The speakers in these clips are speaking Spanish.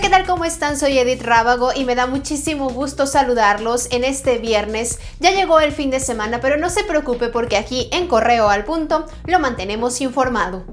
tal? ¿Cómo están? Soy Edith Rábago y me da muchísimo gusto saludarlos en este viernes. Ya llegó el fin de semana, pero no se preocupe porque aquí en Correo al Punto lo mantenemos informado.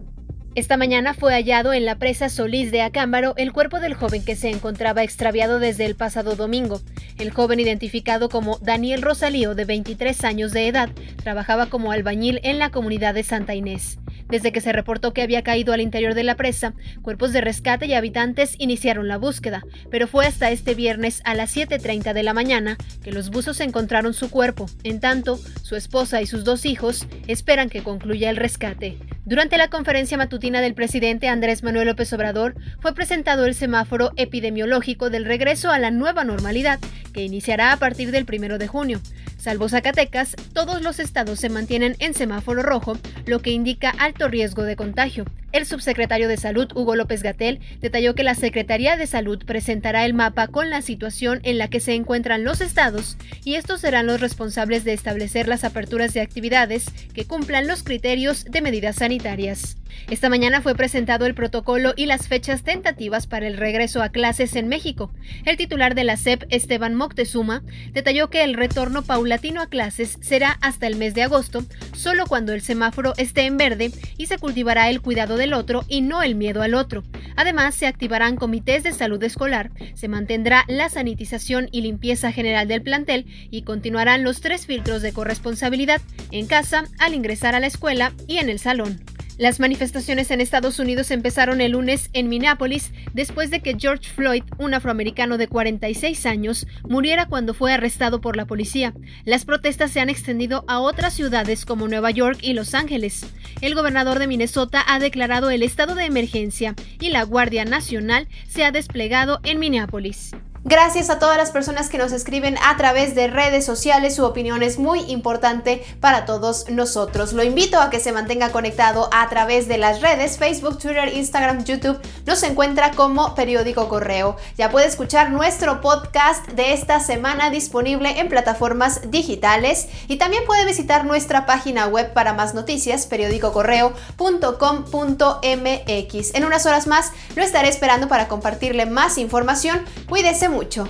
Esta mañana fue hallado en la presa Solís de Acámbaro el cuerpo del joven que se encontraba extraviado desde el pasado domingo. El joven, identificado como Daniel Rosalío, de 23 años de edad, trabajaba como albañil en la comunidad de Santa Inés. Desde que se reportó que había caído al interior de la presa, cuerpos de rescate y habitantes iniciaron la búsqueda, pero fue hasta este viernes a las 7.30 de la mañana que los buzos encontraron su cuerpo. En tanto, su esposa y sus dos hijos esperan que concluya el rescate. Durante la conferencia matutina del presidente Andrés Manuel López Obrador, fue presentado el semáforo epidemiológico del regreso a la nueva normalidad, que iniciará a partir del primero de junio. Salvo Zacatecas, todos los estados se mantienen en semáforo rojo, lo que indica alto riesgo de contagio. El subsecretario de Salud, Hugo López Gatel, detalló que la Secretaría de Salud presentará el mapa con la situación en la que se encuentran los estados y estos serán los responsables de establecer las aperturas de actividades que cumplan los criterios de medidas sanitarias. Esta mañana fue presentado el protocolo y las fechas tentativas para el regreso a clases en México. El titular de la SEP, Esteban Moctezuma, detalló que el retorno paulatino a clases será hasta el mes de agosto, solo cuando el semáforo esté en verde y se cultivará el cuidado del otro y no el miedo al otro. Además, se activarán comités de salud escolar, se mantendrá la sanitización y limpieza general del plantel y continuarán los tres filtros de corresponsabilidad en casa, al ingresar a la escuela y en el salón. Las manifestaciones en Estados Unidos empezaron el lunes en Minneapolis después de que George Floyd, un afroamericano de 46 años, muriera cuando fue arrestado por la policía. Las protestas se han extendido a otras ciudades como Nueva York y Los Ángeles. El gobernador de Minnesota ha declarado el estado de emergencia y la Guardia Nacional se ha desplegado en Minneapolis. Gracias a todas las personas que nos escriben a través de redes sociales. Su opinión es muy importante para todos nosotros. Lo invito a que se mantenga conectado a través de las redes Facebook, Twitter, Instagram, YouTube. Nos encuentra como Periódico Correo. Ya puede escuchar nuestro podcast de esta semana disponible en plataformas digitales y también puede visitar nuestra página web para más noticias, periódicocorreo.com.mx. En unas horas más lo estaré esperando para compartirle más información. Cuídese mucho.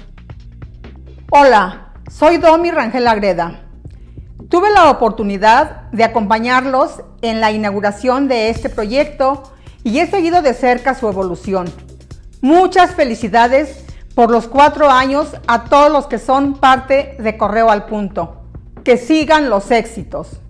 Hola, soy Domi Rangel Agreda. Tuve la oportunidad de acompañarlos en la inauguración de este proyecto y he seguido de cerca su evolución. Muchas felicidades por los cuatro años a todos los que son parte de Correo al Punto. Que sigan los éxitos.